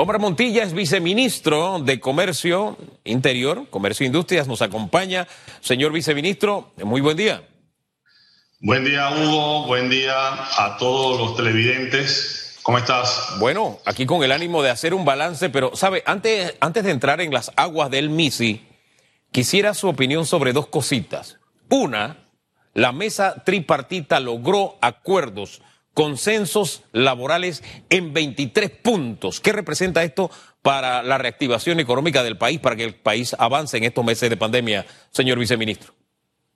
Omar Montilla es viceministro de Comercio Interior, Comercio e Industrias, nos acompaña. Señor viceministro, muy buen día. Buen día, Hugo. Buen día a todos los televidentes. ¿Cómo estás? Bueno, aquí con el ánimo de hacer un balance, pero, ¿sabe? Antes, antes de entrar en las aguas del MISI, quisiera su opinión sobre dos cositas. Una, la mesa tripartita logró acuerdos consensos laborales en 23 puntos. ¿Qué representa esto para la reactivación económica del país, para que el país avance en estos meses de pandemia, señor viceministro?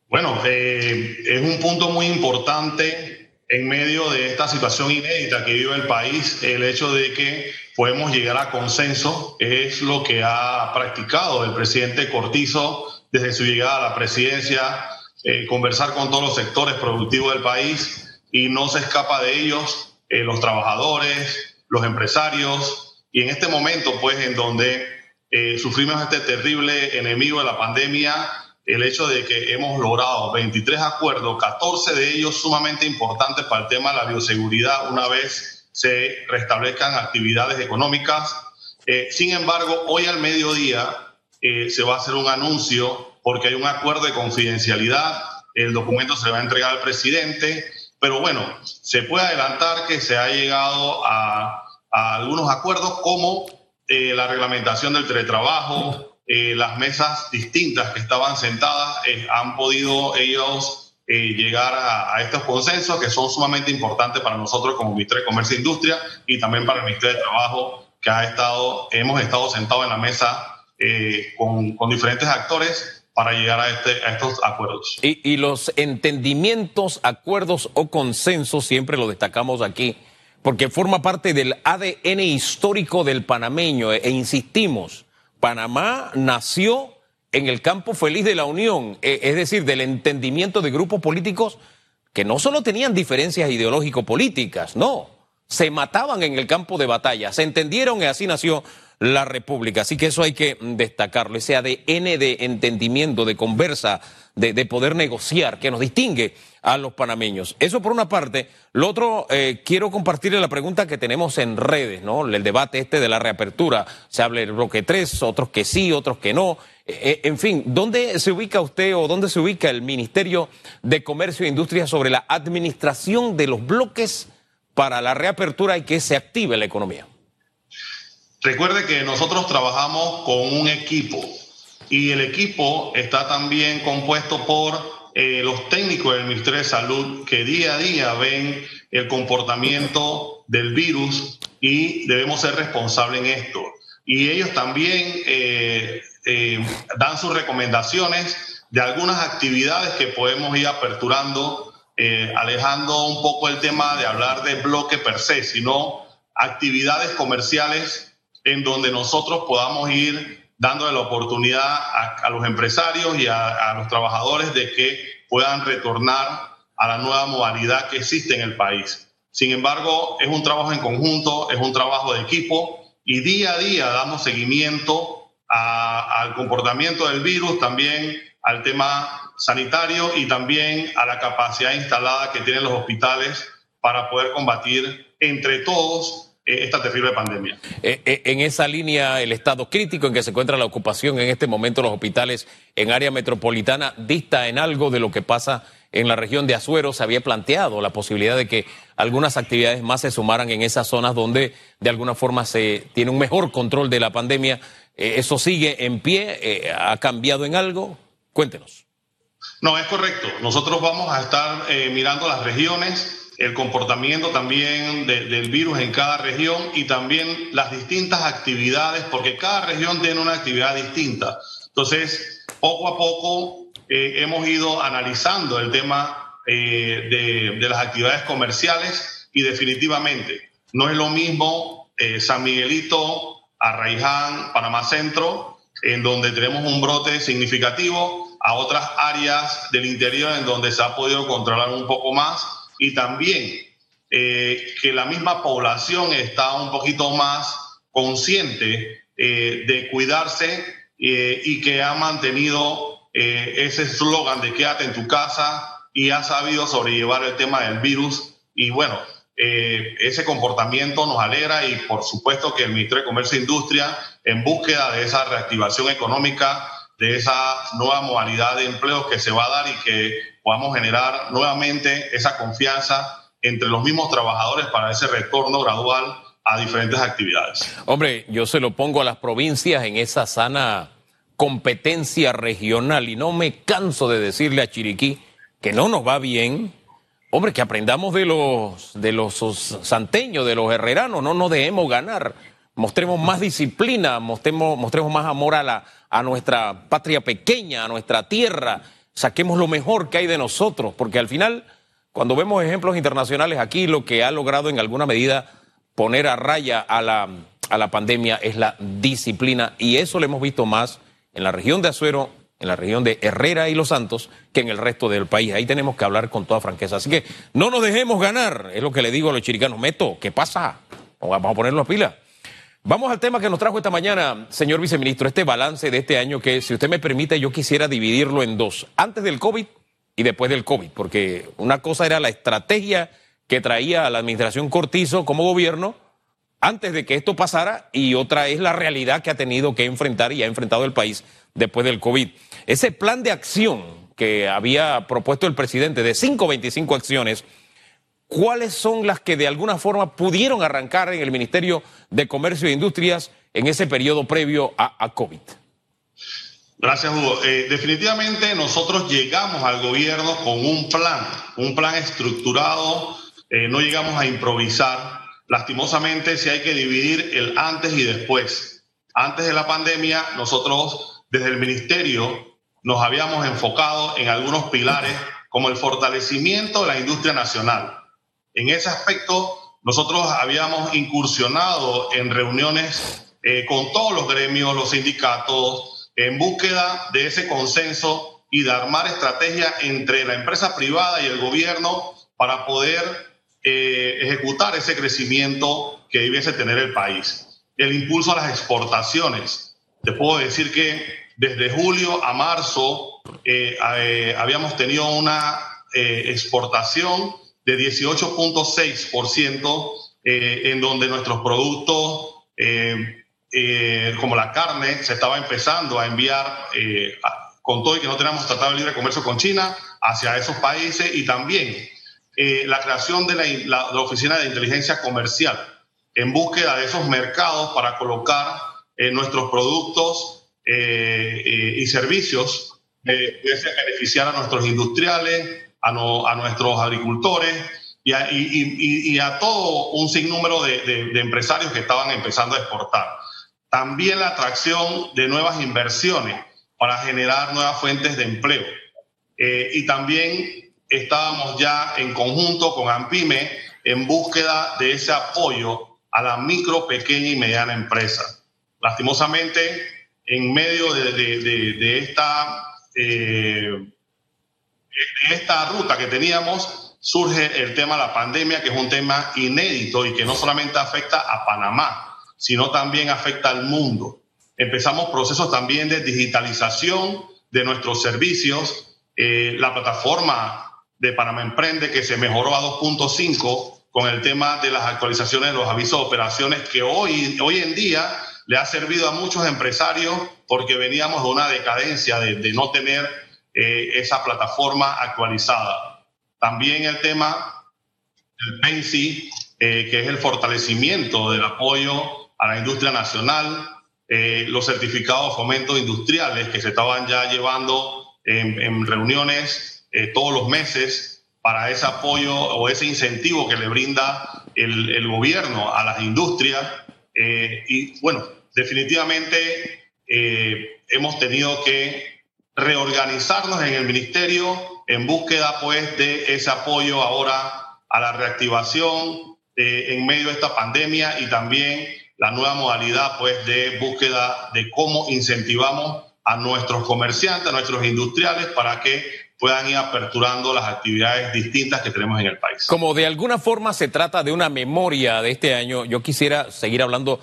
Bueno, eh, es un punto muy importante en medio de esta situación inédita que vive el país, el hecho de que podemos llegar a consenso es lo que ha practicado el presidente Cortizo desde su llegada a la presidencia, eh, conversar con todos los sectores productivos del país, y no se escapa de ellos eh, los trabajadores, los empresarios, y en este momento, pues, en donde eh, sufrimos este terrible enemigo de la pandemia, el hecho de que hemos logrado 23 acuerdos, 14 de ellos sumamente importantes para el tema de la bioseguridad una vez se restablezcan actividades económicas. Eh, sin embargo, hoy al mediodía se va a hacer un anuncio porque hay un acuerdo de confidencialidad, el documento se va a entregar al presidente pero bueno, se puede adelantar que se ha llegado a, algunos acuerdos como eh, la reglamentación del teletrabajo, eh, las mesas distintas que estaban sentadas eh, han podido ellos llegar a, estos consensos que son sumamente importantes para nosotros como Ministerio de Comercio e Industria y también para el Ministerio de Trabajo que ha estado, hemos estado sentados en la mesa con, con diferentes actores para llegar a, este, estos acuerdos. Y, los entendimientos, acuerdos o consensos, siempre lo destacamos aquí, porque forma parte del ADN histórico del panameño. E, insistimos, Panamá nació en el campo feliz de la unión, e, es decir, del entendimiento de grupos políticos que no solo tenían diferencias ideológico-políticas, no, se mataban en el campo de batalla, se entendieron y así nació la República. Así que eso hay que destacarlo, ese ADN de entendimiento, de conversa, de, poder negociar, que nos distingue a los panameños. Eso por una parte. Lo otro, eh, quiero compartirle la pregunta que tenemos en redes, ¿no? El debate este de la reapertura. Se habla del bloque 3, otros que sí, otros que no. Eh, eh, en fin, ¿dónde se ubica usted o dónde se ubica el Ministerio de Comercio e Industria sobre la administración de los bloques para la reapertura y que se active la economía? Recuerde que nosotros trabajamos con un equipo y el equipo está también compuesto por eh, los técnicos del Ministerio de Salud que día a día ven el comportamiento del virus y debemos ser responsables en esto. Y ellos también eh, eh, dan sus recomendaciones de algunas actividades que podemos ir aperturando, alejando un poco el tema de hablar de bloque per se, sino actividades comerciales en donde nosotros podamos ir dándole la oportunidad a, los empresarios y a, los trabajadores de que puedan retornar a la nueva modalidad que existe en el país. Sin embargo, es un trabajo en conjunto, es un trabajo de equipo y día a día damos seguimiento al comportamiento del virus, también al tema sanitario y también a la capacidad instalada que tienen los hospitales para poder combatir entre todos esta terrible pandemia. Eh, eh, en esa línea, el estado crítico en que se encuentra la ocupación en este momento los hospitales en área metropolitana dista en algo de lo que pasa en la región de Azuero. Se había planteado la posibilidad de que algunas actividades más se sumaran en esas zonas donde de alguna forma se tiene un mejor control de la pandemia. ¿Eso sigue en pie? ¿Ha cambiado en algo? Cuéntenos. No, es correcto. Nosotros vamos a estar mirando las regiones el comportamiento también del virus en cada región y también las distintas actividades, porque cada región tiene una actividad distinta. Entonces, poco a poco eh, hemos ido analizando el tema eh, de, las actividades comerciales y definitivamente no es lo mismo eh, San Miguelito, Arraiján, Panamá Centro, en donde tenemos un brote significativo, a otras áreas del interior en donde se ha podido controlar un poco más y también eh, que la misma población está un poquito más consciente eh, de cuidarse eh, y que ha mantenido ese eslogan de quédate en tu casa y ha sabido sobrellevar el tema del virus. Y bueno, eh, ese comportamiento nos alegra y por supuesto que el Ministerio de Comercio e Industria, en búsqueda de esa reactivación económica, de esa nueva modalidad de empleo que se va a dar y que podamos generar nuevamente esa confianza entre los mismos trabajadores para ese retorno gradual a diferentes actividades. Hombre, yo se lo pongo a las provincias en esa sana competencia regional y no me canso de decirle a Chiriquí que no nos va bien. Hombre, que aprendamos de los de los santeños, de los herreranos, no nos dejemos ganar. Mostremos más disciplina, mostremos, más amor a, la, a nuestra patria pequeña, a nuestra tierra. Saquemos lo mejor que hay de nosotros, porque al final, cuando vemos ejemplos internacionales aquí, lo que ha logrado en alguna medida poner a raya a la, a la pandemia es la disciplina, y eso lo hemos visto más en la región de Azuero, en la región de Herrera y Los Santos, que en el resto del país. Ahí tenemos que hablar con toda franqueza. Así que no nos dejemos ganar, es lo que le digo a los chiricanos. Meto, ¿qué pasa? Vamos a ponerlo a pila. Vamos al tema que nos trajo esta mañana, señor viceministro, este balance de este año que, si usted me permite, yo quisiera dividirlo en dos, antes del COVID y después del COVID, porque una cosa era la estrategia que traía la administración Cortizo como gobierno antes de que esto pasara y otra es la realidad que ha tenido que enfrentar y ha enfrentado el país después del COVID. Ese plan de acción que había propuesto el presidente de 525 acciones, ¿cuáles son las que de alguna forma pudieron arrancar en el Ministerio de Comercio e Industrias en ese periodo previo a, COVID? Gracias, Hugo. Eh, definitivamente nosotros llegamos al gobierno con un plan, un plan estructurado, eh, no llegamos a improvisar Lastimosamente, si hay que dividir el antes y después. Antes de la pandemia, nosotros desde el ministerio nos habíamos enfocado en algunos pilares como el fortalecimiento de la industria nacional. En ese aspecto, nosotros habíamos incursionado en reuniones eh, con todos los gremios, los sindicatos, en búsqueda de ese consenso y de armar estrategias entre la empresa privada y el gobierno para poder eh, ejecutar ese crecimiento que debiese tener el país. El impulso a las exportaciones. Te puedo decir que desde julio a marzo eh, eh, habíamos tenido una exportación de 18.6%, en donde nuestros productos, como la carne, se estaba empezando a enviar con todo y que no tenemos tratado de libre comercio con China hacia esos países y también eh, la creación de la, Oficina de Inteligencia Comercial en búsqueda de esos mercados para colocar eh, nuestros productos eh, y servicios que beneficiar a nuestros industriales, a, nuestros agricultores y a, todo un sinnúmero de, de empresarios que estaban empezando a exportar. También la atracción de nuevas inversiones para generar nuevas fuentes de empleo. y también estábamos ya en conjunto con AMPIME en búsqueda de ese apoyo a la micro, pequeña y mediana empresa. Lastimosamente, en medio de, esta, eh, de esta ruta que teníamos, surge el tema de la pandemia, que es un tema inédito y que no solamente afecta a Panamá, sino también afecta al mundo. Empezamos procesos también de digitalización de nuestros servicios. Eh, la plataforma de Panamá Emprende, que se mejoró a 2.5 con el tema de las actualizaciones de los avisos de operaciones, que hoy, hoy en día le ha servido a muchos empresarios porque veníamos de una decadencia de, no tener eh, esa plataforma actualizada. También el tema del PENSI, eh, que es el fortalecimiento del apoyo a la industria nacional, eh, los certificados de fomento industriales que se estaban ya llevando en, en reuniones eh, todos los meses para ese apoyo o ese incentivo que le brinda el, gobierno a las industrias. Eh, y bueno, definitivamente eh, hemos tenido que reorganizarnos en el ministerio en búsqueda pues de ese apoyo ahora a la reactivación en medio de esta pandemia y también la nueva modalidad pues de búsqueda de cómo incentivamos a nuestros comerciantes, a nuestros industriales para que puedan ir aperturando las actividades distintas que tenemos en el país. Como de alguna forma se trata de una memoria de este año, yo quisiera seguir hablando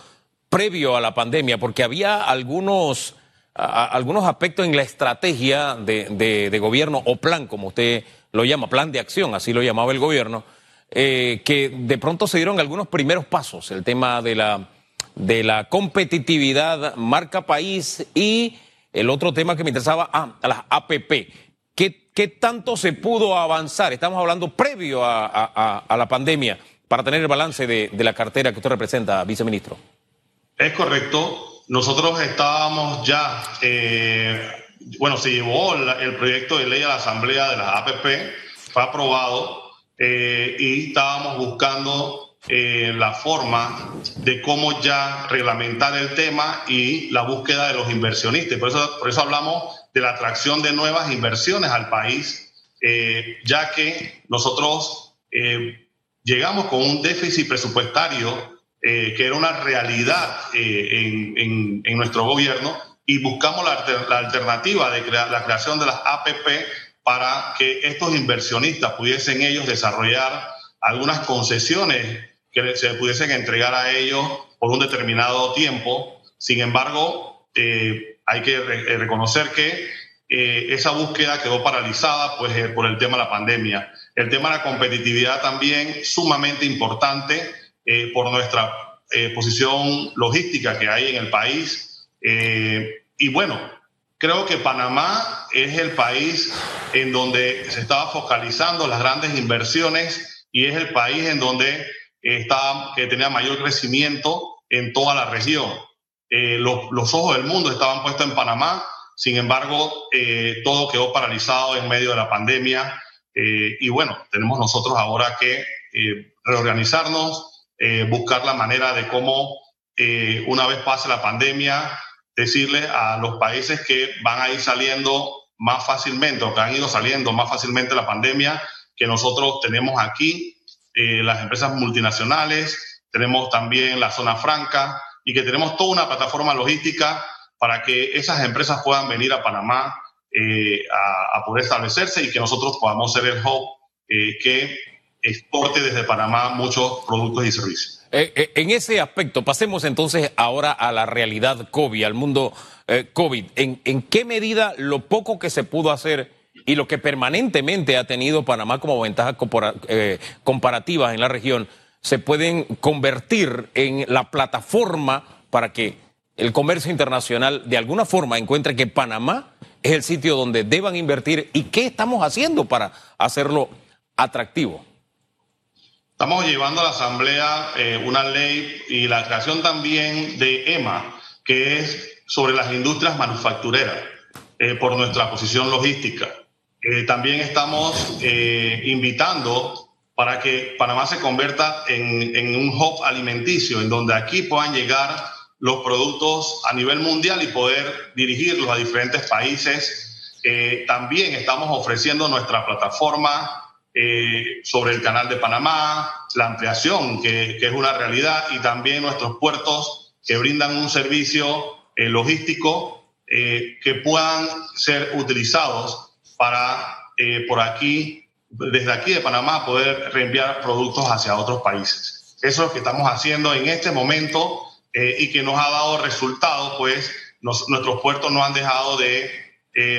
previo a la pandemia, porque había algunos, algunos aspectos en la estrategia de, de, gobierno o plan, como usted lo llama, plan de acción, así lo llamaba el gobierno, eh, que de pronto se dieron algunos primeros pasos, el tema de la, de la competitividad marca país y el otro tema que me interesaba, ah, las APP. ¿Qué, ¿Qué, tanto se pudo avanzar? Estamos hablando previo a, la pandemia para tener el balance de, de, la cartera que usted representa, viceministro. Es correcto. Nosotros estábamos ya, eh, bueno, se llevó el proyecto de ley a la Asamblea de las APP, fue aprobado eh, y estábamos buscando eh, la forma de cómo ya reglamentar el tema y la búsqueda de los inversionistas. Por eso, por eso hablamos de la atracción de nuevas inversiones al país, eh, ya que nosotros llegamos con un déficit presupuestario que era una realidad en, en, nuestro gobierno y buscamos la, la alternativa de crear, la creación de las APP para que estos inversionistas pudiesen ellos desarrollar algunas concesiones que se pudiesen entregar a ellos por un determinado tiempo. Sin embargo, eh, hay que eh, reconocer que eh, esa búsqueda quedó paralizada pues, por el tema de la pandemia. El tema de la competitividad también sumamente importante por nuestra posición logística que hay en el país. y bueno, Creo que Panamá es el país en donde se estaba focalizando las grandes inversiones y es el país en donde está, que tenía mayor crecimiento en toda la región. Eh, los, ojos del mundo estaban puestos en Panamá, sin embargo, eh, todo quedó paralizado en medio de la pandemia eh, y bueno, tenemos nosotros ahora que reorganizarnos, buscar la manera de cómo, una vez pase la pandemia, decirle a los países que van a ir saliendo más fácilmente o que han ido saliendo más fácilmente la pandemia, que nosotros tenemos aquí eh, las empresas multinacionales, tenemos también la zona franca y que tenemos toda una plataforma logística para que esas empresas puedan venir a Panamá eh, a, poder establecerse y que nosotros podamos ser el hub eh, que exporte desde Panamá muchos productos y servicios. Eh, eh, en ese aspecto, pasemos entonces ahora a la realidad COVID, al mundo eh, COVID. ¿En, qué medida lo poco que se pudo hacer y lo que permanentemente ha tenido Panamá como ventaja comparativa en la región se pueden convertir en la plataforma para que el comercio internacional de alguna forma encuentre que Panamá es el sitio donde deban invertir y qué estamos haciendo para hacerlo atractivo? Estamos llevando a la Asamblea eh, una ley y la creación también de EMA, que es sobre las industrias manufactureras, eh, por nuestra posición logística. Eh, también estamos invitando para que Panamá se convierta en, en, un hub alimenticio, en donde aquí puedan llegar los productos a nivel mundial y poder dirigirlos a diferentes países. también estamos ofreciendo nuestra plataforma eh, sobre el canal de Panamá, la ampliación, que, es una realidad, y también nuestros puertos que brindan un servicio eh, logístico eh, que puedan ser utilizados para por aquí, desde aquí de Panamá, poder reenviar productos hacia otros países. Eso es lo que estamos haciendo en este momento y que nos ha dado resultados, pues nuestros puertos no han dejado de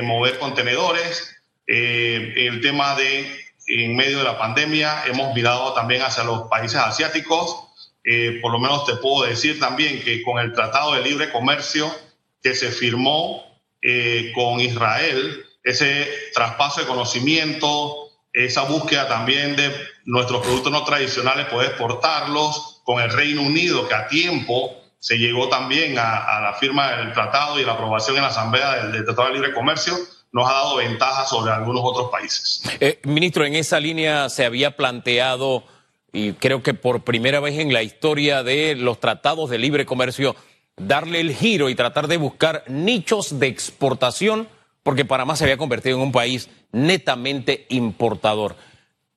mover contenedores. el tema de en medio de la pandemia. Hemos mirado también hacia los países asiáticos. Eh, por lo menos te puedo decir también que con el Tratado de Libre Comercio que se firmó eh, con Israel, ese traspaso de conocimiento, esa búsqueda también de nuestros productos no tradicionales, poder exportarlos, con el Reino Unido, que a tiempo se llegó también a, la firma del tratado y la aprobación en la Asamblea del Tratado de Libre Comercio, nos ha dado ventaja sobre algunos otros países. Eh, ministro, en esa línea se había planteado, y creo que por primera vez en la historia de los tratados de libre comercio, darle el giro y tratar de buscar nichos de exportación, porque Panamá se había convertido en un país netamente importador.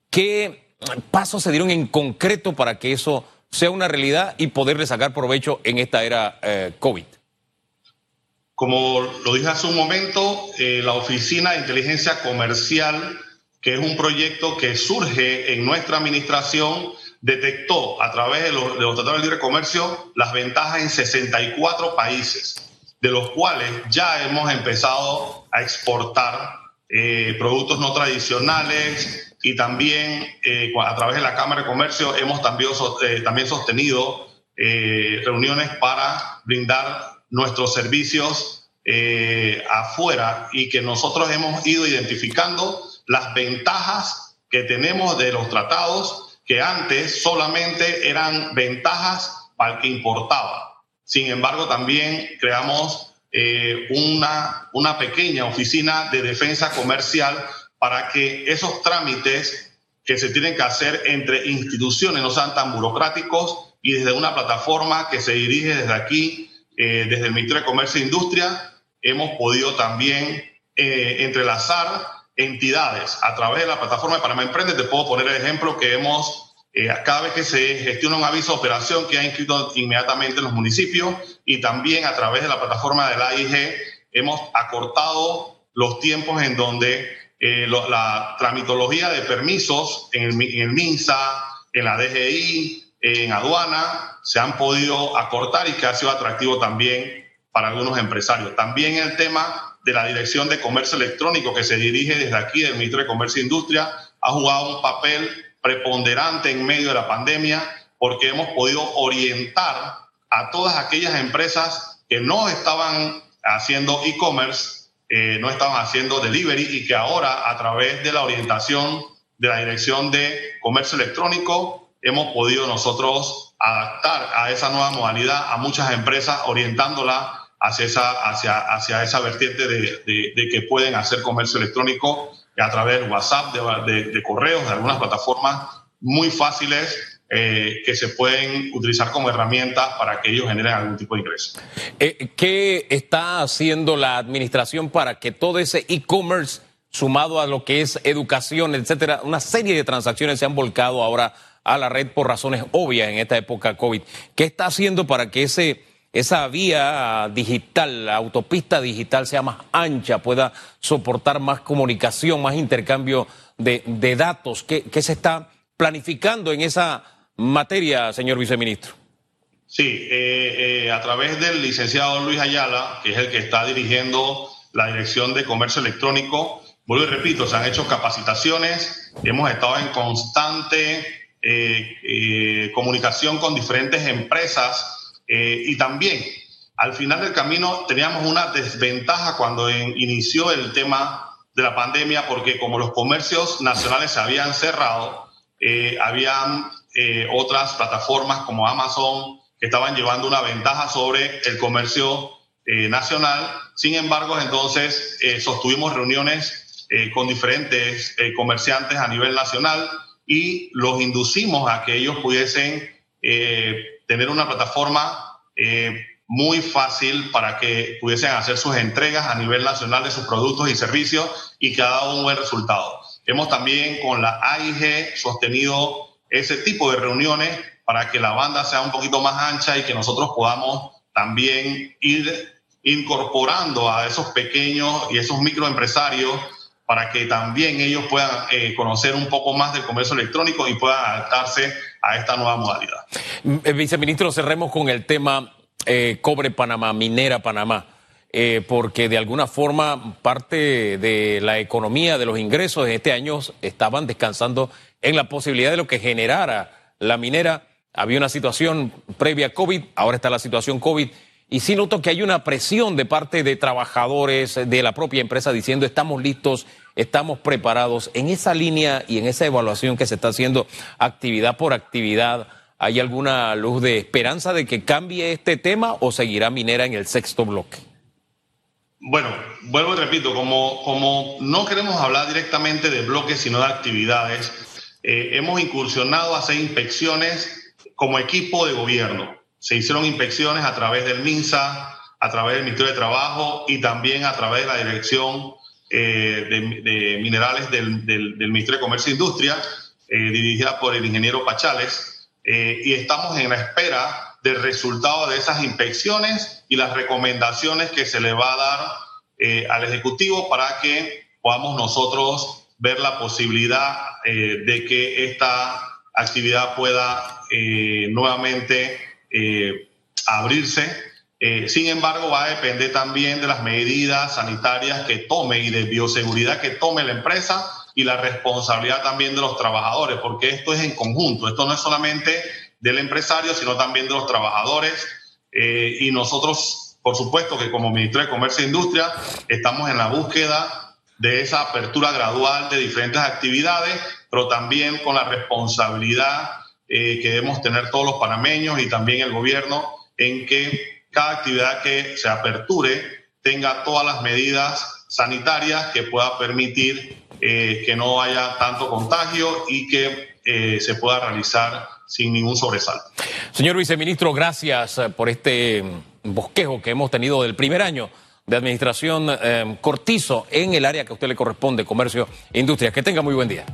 ¿Qué pasos se dieron en concreto para que eso sea una realidad y poderle sacar provecho en esta era eh, COVID? Como lo dije hace un momento, eh, la Oficina de Inteligencia Comercial, que es un proyecto que surge en nuestra administración, detectó a través de los, tratados de libre comercio las ventajas en 64 países, de los cuales ya hemos empezado a exportar eh, productos no tradicionales y también a través de la Cámara de Comercio hemos también, también sostenido reuniones para brindar nuestros servicios afuera y que nosotros hemos ido identificando las ventajas que tenemos de los tratados que antes solamente eran ventajas para el que importaba. Sin embargo, también creamos eh, una, una pequeña oficina de defensa comercial para que esos trámites que se tienen que hacer entre instituciones no sean tan burocráticos y desde una plataforma que se dirige desde aquí, eh, desde el Ministerio de Comercio e Industria, hemos podido también eh, entrelazar entidades a través de la plataforma de Panamá Emprende. Te puedo poner el ejemplo que hemos, eh, cada vez que se gestiona un aviso de operación, que ha inscrito inmediatamente en los municipios y también a través de la plataforma de la AIG hemos acortado los tiempos en donde eh, la tramitología de permisos en el, en el MINSA, en la DGI, en aduana, se han podido acortar y que ha sido atractivo también para algunos empresarios. También el tema de la Dirección de Comercio Electrónico que se dirige desde aquí del Ministerio de Comercio e Industria ha jugado un papel preponderante en medio de la pandemia porque hemos podido orientar a todas aquellas empresas que no estaban haciendo e-commerce, eh, no estaban haciendo delivery y que ahora a través de la orientación de la Dirección de Comercio Electrónico hemos podido nosotros adaptar a esa nueva modalidad a muchas empresas orientándola hacia esa, hacia, hacia esa vertiente de, de, que pueden hacer comercio electrónico a través de WhatsApp, de, correos, de algunas plataformas muy fáciles eh, que se pueden utilizar como herramientas para que ellos generen algún tipo de ingreso. Eh, ¿Qué está haciendo la administración para que todo ese e-commerce, sumado a lo que es educación, etcétera, una serie de transacciones se han volcado ahora a la red por razones obvias en esta época COVID? ¿Qué está haciendo para que ese esa vía digital, la autopista digital sea más ancha, pueda soportar más comunicación, más intercambio de, datos. ¿Qué, se está planificando en esa materia, señor viceministro? Sí, eh, eh, a través del licenciado Luis Ayala, que es el que está dirigiendo la Dirección de Comercio Electrónico, vuelvo y repito, se han hecho capacitaciones, hemos estado en constante comunicación con diferentes empresas eh, y también, al final del camino, teníamos una desventaja cuando inició el tema de la pandemia, porque como los comercios nacionales se habían cerrado, eh, habían eh, otras plataformas como Amazon que estaban llevando una ventaja sobre el comercio nacional. Sin embargo, entonces sostuvimos reuniones con diferentes comerciantes a nivel nacional y los inducimos a que ellos pudiesen tener una plataforma eh, muy fácil para que pudiesen hacer sus entregas a nivel nacional de sus productos y servicios y que ha dado un buen resultado. Hemos también con la AIG sostenido ese tipo de reuniones para que la banda sea un poquito más ancha y que nosotros podamos también ir incorporando a esos pequeños y esos microempresarios para que también ellos puedan eh, conocer un poco más del comercio electrónico y puedan adaptarse a esta nueva modalidad. Eh, viceministro, cerremos con el tema eh, Cobre Panamá, Minera Panamá, porque de alguna forma parte de la economía, de los ingresos de este año estaban descansando en la posibilidad de lo que generara la minera. Había una situación previa a COVID, ahora está la situación COVID y sí noto que hay una presión de parte de trabajadores de la propia empresa diciendo estamos listos, estamos preparados. En esa línea y en esa evaluación que se está haciendo actividad por actividad, ¿hay alguna luz de esperanza de que cambie este tema o seguirá minera en el sexto bloque? Bueno, vuelvo y repito, como, como no queremos hablar directamente de bloques, sino de actividades, eh, hemos incursionado a hacer inspecciones como equipo de gobierno se hicieron inspecciones a través del MINSA, a través del Ministerio de Trabajo y también a través de la Dirección eh, de, Minerales del, Ministerio de Comercio e Industria, eh, dirigida por el ingeniero Pachales, eh, y estamos en la espera del resultado de esas inspecciones y las recomendaciones que se le va a dar al Ejecutivo para que podamos nosotros ver la posibilidad de que esta actividad pueda nuevamente eh, abrirse. Eh, sin embargo, va a depender también de las medidas sanitarias que tome y de bioseguridad que tome la empresa y la responsabilidad también de los trabajadores, porque esto es en conjunto, esto no es solamente del empresario, sino también de los trabajadores. Eh, y nosotros, por supuesto que como Ministro de Comercio e Industria, estamos en la búsqueda de esa apertura gradual de diferentes actividades, pero también con la responsabilidad eh, que debemos tener todos los panameños y también el gobierno en que cada actividad que se aperture tenga todas las medidas sanitarias que pueda permitir eh, que no haya tanto contagio y que eh, se pueda realizar sin ningún sobresalto. Señor viceministro, gracias eh, por este bosquejo que hemos tenido del primer año de administración Cortizo en el área que a usted le corresponde, comercio e industria. Que tenga muy buen día.